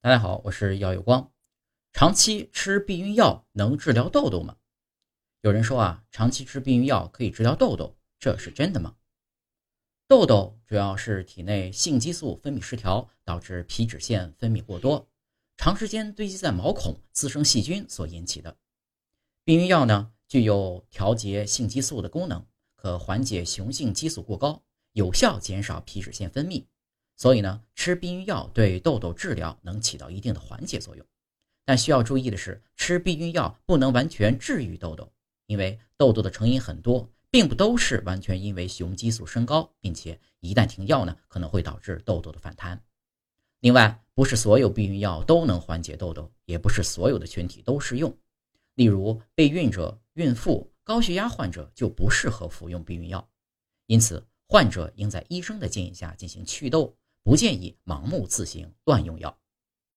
大家好，我是姚有光。长期吃避孕药能治疗痘痘吗？有人说啊，长期吃避孕药可以治疗痘痘，这是真的吗？痘痘主要是体内性激素分泌失调，导致皮脂腺分泌过多，长时间堆积在毛孔，滋生细菌所引起的。避孕药呢，具有调节性激素的功能，可缓解雄性激素过高，有效减少皮脂腺分泌。所以呢，吃避孕药对痘痘治疗能起到一定的缓解作用，但需要注意的是，吃避孕药不能完全治愈痘痘，因为痘痘的成因很多，并不都是完全因为雄激素升高，并且一旦停药呢，可能会导致痘痘的反弹。另外，不是所有避孕药都能缓解痘痘，也不是所有的群体都适用。例如，备孕者、孕妇、高血压患者就不适合服用避孕药，因此患者应在医生的建议下进行祛痘。不建议盲目自行乱用药。